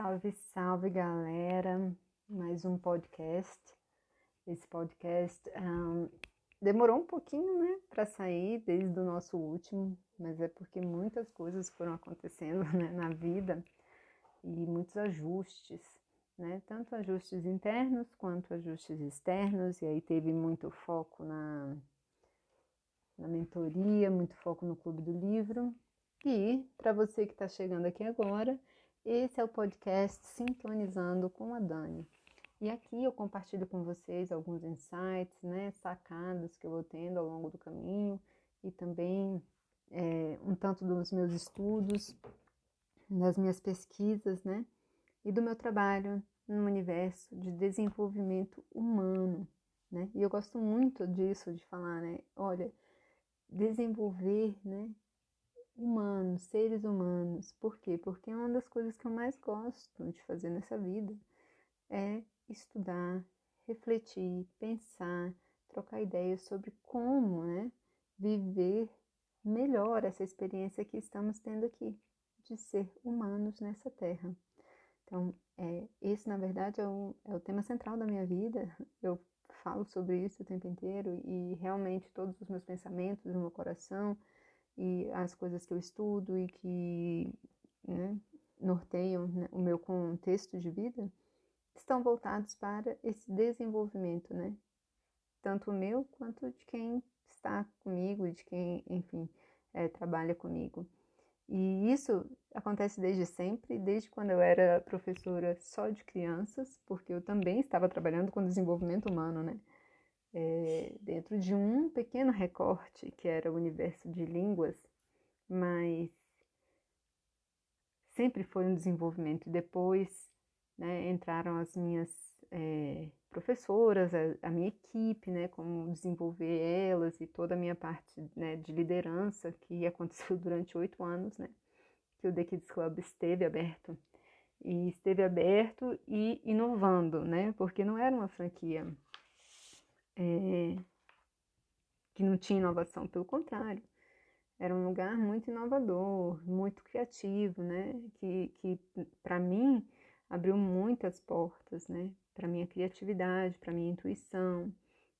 Salve, salve galera! Mais um podcast. Esse podcast um, demorou um pouquinho, né, para sair desde o nosso último, mas é porque muitas coisas foram acontecendo né, na vida e muitos ajustes, né, tanto ajustes internos quanto ajustes externos, e aí teve muito foco na, na mentoria, muito foco no Clube do Livro. E para você que está chegando aqui agora, esse é o podcast Sintonizando com a Dani. E aqui eu compartilho com vocês alguns insights, né, sacadas que eu vou tendo ao longo do caminho e também é, um tanto dos meus estudos, das minhas pesquisas, né, e do meu trabalho no universo de desenvolvimento humano, né. E eu gosto muito disso, de falar, né, olha, desenvolver, né, humanos, seres humanos. Por quê? Porque é uma das coisas que eu mais gosto de fazer nessa vida é estudar, refletir, pensar, trocar ideias sobre como, né, viver melhor essa experiência que estamos tendo aqui de ser humanos nessa terra. Então, é, esse na verdade é o, é o tema central da minha vida. Eu falo sobre isso o tempo inteiro e realmente todos os meus pensamentos, o meu coração, e as coisas que eu estudo e que né, norteiam né, o meu contexto de vida estão voltados para esse desenvolvimento, né? Tanto o meu quanto de quem está comigo, de quem, enfim, é, trabalha comigo. E isso acontece desde sempre, desde quando eu era professora só de crianças, porque eu também estava trabalhando com desenvolvimento humano, né? É, dentro de um pequeno recorte que era o universo de línguas, mas sempre foi um desenvolvimento. Depois né, entraram as minhas é, professoras, a, a, minha equipe, né, como desenvolver elas e toda a minha parte né, de liderança que aconteceu durante oito anos, né, que o The Kids Club esteve aberto e esteve aberto e inovando, né, porque não era uma franquia é, que não tinha inovação, pelo contrário, era um lugar muito inovador, muito criativo, né? Que, que para mim abriu muitas portas, né? Para minha criatividade, para minha intuição,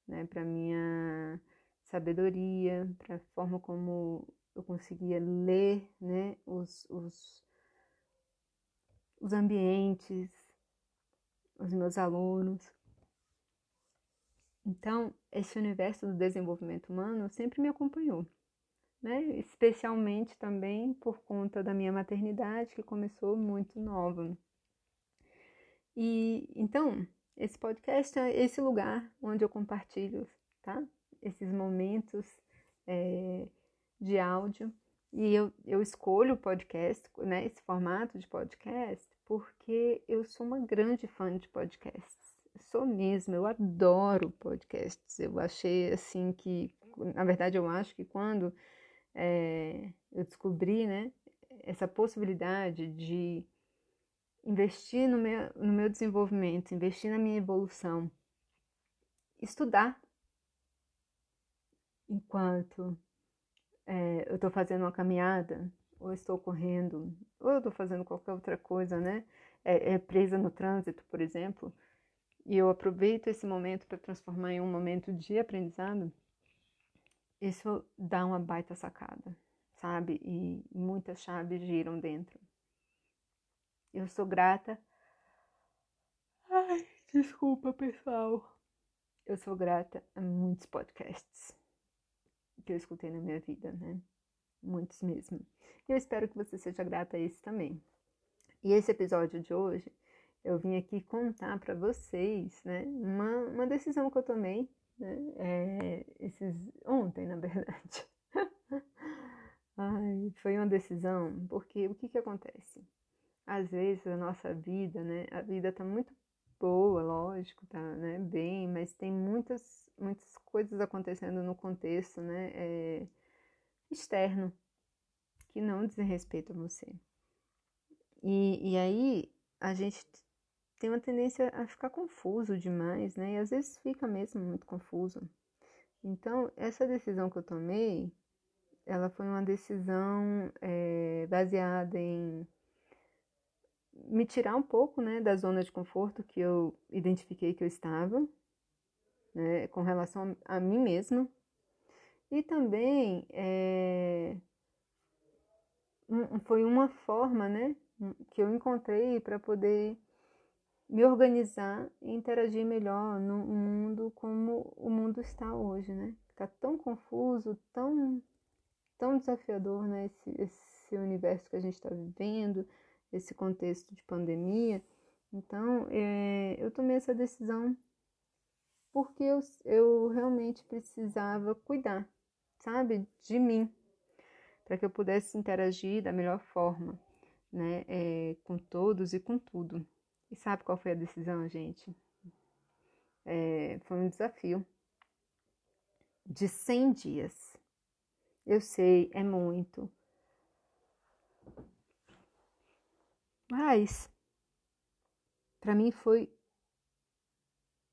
né? Para minha sabedoria, para a forma como eu conseguia ler, né? Os, os, os ambientes, os meus alunos. Então, esse universo do desenvolvimento humano sempre me acompanhou, né? Especialmente também por conta da minha maternidade, que começou muito nova. E então, esse podcast é esse lugar onde eu compartilho, tá? Esses momentos é, de áudio. E eu, eu escolho o podcast, né? Esse formato de podcast, porque eu sou uma grande fã de podcasts sou mesmo, eu adoro podcasts. Eu achei assim que, na verdade, eu acho que quando é, eu descobri, né, essa possibilidade de investir no meu, no meu desenvolvimento, investir na minha evolução, estudar enquanto é, eu estou fazendo uma caminhada, ou estou correndo, ou eu estou fazendo qualquer outra coisa, né? É, é presa no trânsito, por exemplo e eu aproveito esse momento para transformar em um momento de aprendizado, isso dá uma baita sacada, sabe? E muitas chaves giram dentro. Eu sou grata. Ai, desculpa, pessoal. Eu sou grata a muitos podcasts que eu escutei na minha vida, né? Muitos mesmo. E eu espero que você seja grata a esse também. E esse episódio de hoje eu vim aqui contar para vocês, né, uma, uma decisão que eu tomei, né, é, esses, ontem, na verdade. Ai, foi uma decisão, porque o que que acontece? Às vezes a nossa vida, né, a vida tá muito boa, lógico, tá, né, bem, mas tem muitas, muitas coisas acontecendo no contexto, né, é, externo, que não dizem respeito a você. E, e aí a gente tem uma tendência a ficar confuso demais, né? E às vezes fica mesmo muito confuso. Então, essa decisão que eu tomei, ela foi uma decisão é, baseada em me tirar um pouco, né, da zona de conforto que eu identifiquei que eu estava, né, com relação a, mim mesma. E também é, foi uma forma, né, que eu encontrei para poder me organizar e interagir melhor no mundo como o mundo está hoje, né? Tá tão confuso, tão tão desafiador, né? Esse, esse universo que a gente está vivendo, esse contexto de pandemia. Então, é, eu tomei essa decisão porque eu, eu realmente precisava cuidar, sabe, de mim, para que eu pudesse interagir da melhor forma, né, é, com todos e com tudo. E sabe qual foi a decisão, gente? É, foi um desafio de 100 dias. Eu sei, é muito. Mas, para mim foi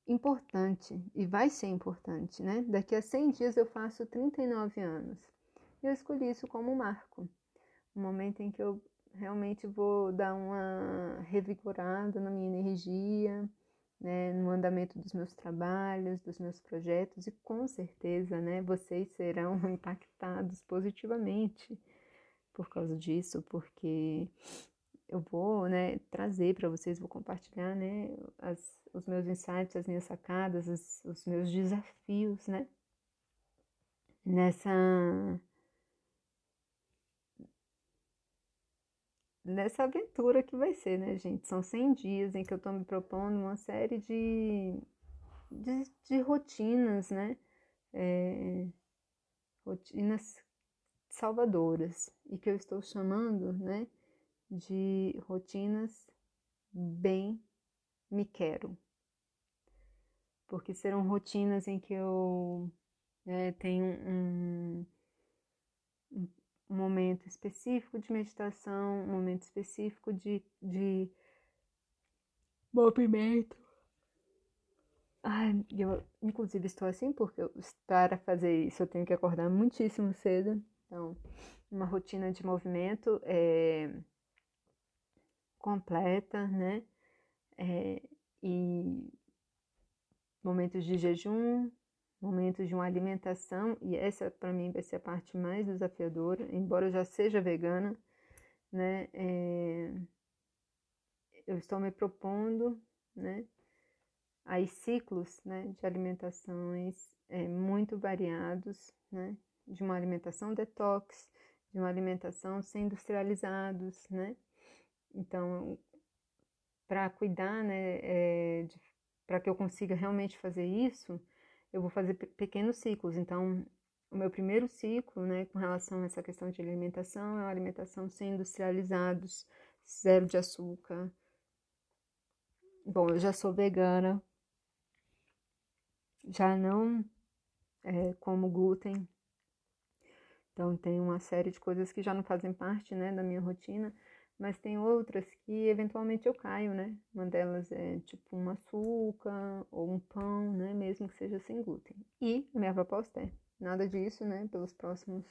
importante e vai ser importante, né? Daqui a 100 dias eu faço 39 anos. Eu escolhi isso como um marco, um momento em que eu realmente vou dar uma revigorada na minha energia, né, no andamento dos meus trabalhos, dos meus projetos e com certeza, né, vocês serão impactados positivamente por causa disso, porque eu vou, né, trazer para vocês, vou compartilhar, né, as, os meus insights, as minhas sacadas, os, meus desafios, né, nessa nessa aventura que vai ser, né, gente? São 100 dias em que eu tô me propondo uma série de, de, de rotinas, né? É, rotinas salvadoras e que eu estou chamando, né, de rotinas bem me quero. Porque serão rotinas em que eu é, tenho um, um, momento específico de meditação, um momento específico de, de movimento. Ai, eu inclusive estou assim porque eu, para fazer isso eu tenho que acordar muitíssimo cedo. Então, uma rotina de movimento é, completa, né? É, e momentos de jejum, momentos de uma alimentação, e essa para mim vai ser a parte mais desafiadora, embora eu já seja vegana, né? É, eu estou me propondo, né? Aí ciclos, né, de alimentações é, muito variados, né? De uma alimentação detox, de uma alimentação sem industrializados, né? Então, para cuidar, né, é, para que eu consiga realmente fazer isso, eu vou fazer pequenos ciclos. Então, o meu primeiro ciclo, né, com relação a essa questão de alimentação, é uma alimentação sem industrializados, zero de açúcar. Bom, eu já sou vegana, já não é, como glúten, então tem uma série de coisas que já não fazem parte, né, da minha rotina mas tem outras que eventualmente eu caio, né? Uma delas é tipo um açúcar ou um pão, né? Mesmo que seja sem glúten. E minha proposta é nada disso, né? Pelos próximos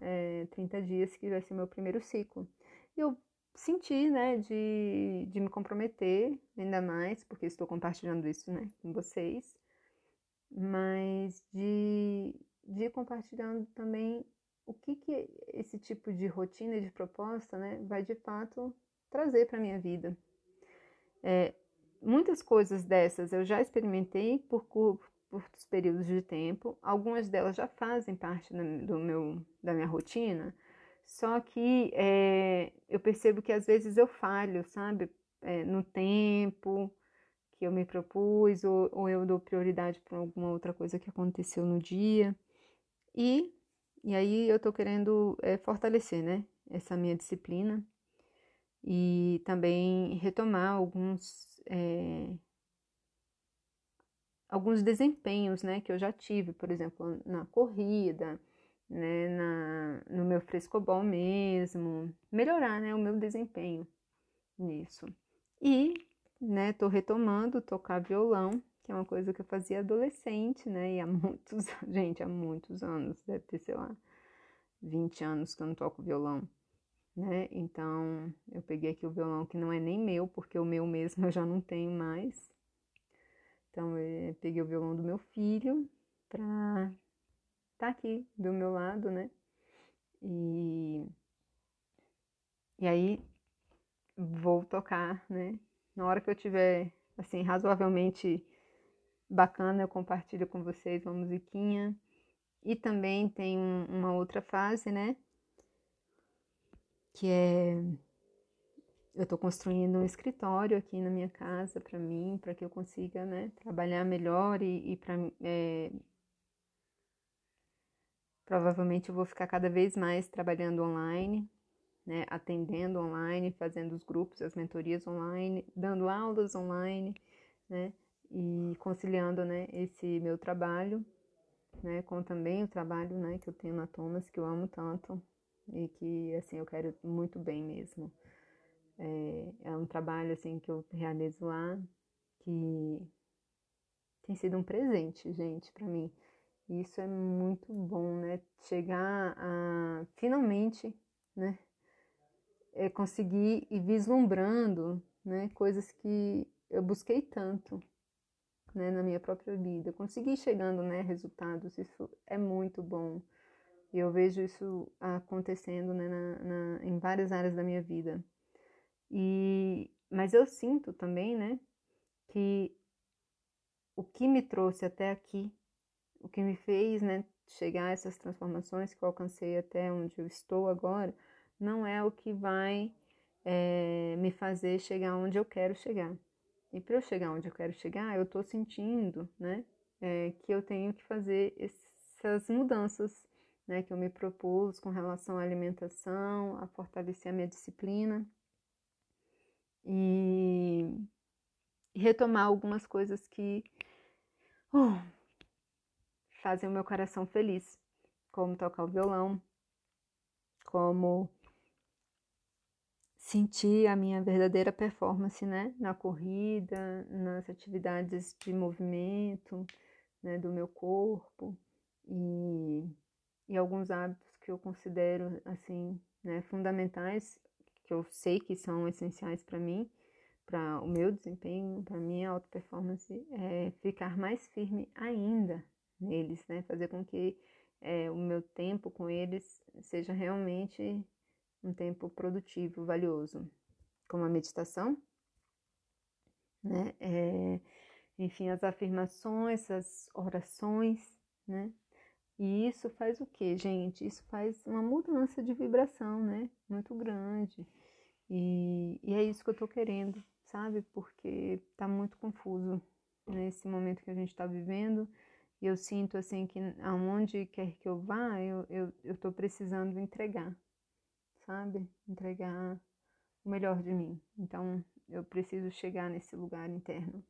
é, 30 dias, que vai ser meu primeiro ciclo. E eu senti, né, de, de me comprometer ainda mais, porque estou compartilhando isso, né, com vocês, mas de, de compartilhando também o que, que esse tipo de rotina de proposta né, vai de fato trazer para a minha vida. É, muitas coisas dessas eu já experimentei por curtos períodos de tempo, algumas delas já fazem parte do meu, da minha rotina, só que é, eu percebo que às vezes eu falho, sabe, é, no tempo que eu me propus, ou, ou eu dou prioridade para alguma outra coisa que aconteceu no dia. E e aí eu tô querendo é, fortalecer, né, essa minha disciplina e também retomar alguns é, alguns desempenhos, né, que eu já tive, por exemplo, na corrida, né, na, no meu frescobol mesmo, melhorar, né, o meu desempenho nisso. E, né, tô retomando tocar violão, que é uma coisa que eu fazia adolescente, né? E há muitos, gente, há muitos anos, deve ter, sei lá, 20 anos que eu não toco violão. né? Então, eu peguei aqui o violão que não é nem meu, porque o meu mesmo eu já não tenho mais. Então, eu peguei o violão do meu filho pra tá aqui do meu lado, né? E, e aí, vou tocar, né? Na hora que eu tiver, assim, razoavelmente bacana, eu compartilho com vocês uma musiquinha. E também tem um, uma outra fase, né? Que é eu estou construindo um escritório aqui na minha casa para mim, para que eu consiga, né, trabalhar melhor e, e para é, provavelmente eu vou ficar cada vez mais trabalhando online, né, atendendo online, fazendo os grupos, as mentorias online, dando aulas online, né, e conciliando, né, esse meu trabalho né, com também o trabalho, né, que eu tenho na Thomas, que eu amo tanto e que, assim, eu quero muito bem mesmo. É, é um trabalho, assim, que eu realizo lá, que tem sido um presente, gente, para mim. E isso é muito bom, né, chegar a, finalmente, né, é conseguir ir vislumbrando, né, coisas que eu busquei tanto, né, na minha própria vida. Conseguir chegando, né, resultados, isso é muito bom. E eu vejo isso acontecendo, né, na, na, em várias áreas da minha vida. E, mas eu sinto também, né, que o que me trouxe até aqui, o que me fez, né, chegar a essas transformações que eu alcancei até onde eu estou agora, não é o que vai é, me fazer chegar onde eu quero chegar. E para eu chegar onde eu quero chegar, eu estou sentindo, né, é, que eu tenho que fazer essas mudanças, né, que eu me propus com relação à alimentação, a fortalecer a minha disciplina e, retomar algumas coisas que uh, fazem o meu coração feliz, como tocar o violão, como sentir a minha verdadeira performance, né? Na corrida, nas atividades de movimento, né? Do meu corpo e, e alguns hábitos que eu considero, assim, né? Fundamentais, que eu sei que são essenciais para mim, para o meu desempenho, para minha auto performance, é ficar mais firme ainda neles, né? Fazer com que é, o meu tempo com eles seja realmente um tempo produtivo, valioso, como a meditação, né? É, enfim, as afirmações, as orações, né? E isso faz o que, gente? Isso faz uma mudança de vibração, né? Muito grande. E, e é isso que eu tô querendo, sabe? Porque tá muito confuso nesse momento que a gente tá vivendo. E eu sinto assim que aonde quer que eu vá, eu, eu, eu tô precisando entregar, sabe? Entregar o melhor de mim. Então, eu preciso chegar nesse lugar interno.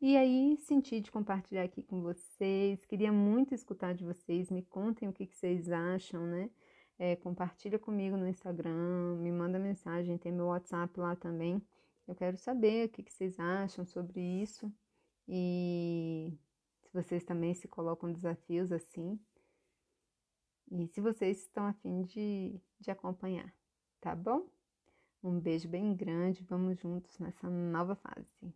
E aí, senti de compartilhar aqui com vocês. Queria muito escutar de vocês. Me contem o que, que vocês acham, né? É, compartilha comigo no Instagram, me manda mensagem, tem meu WhatsApp lá também. Eu quero saber o que, que vocês acham sobre isso. E se vocês também se colocam desafios assim. E se vocês estão afim de, de acompanhar, tá bom? Um beijo bem grande, vamos juntos nessa nova fase.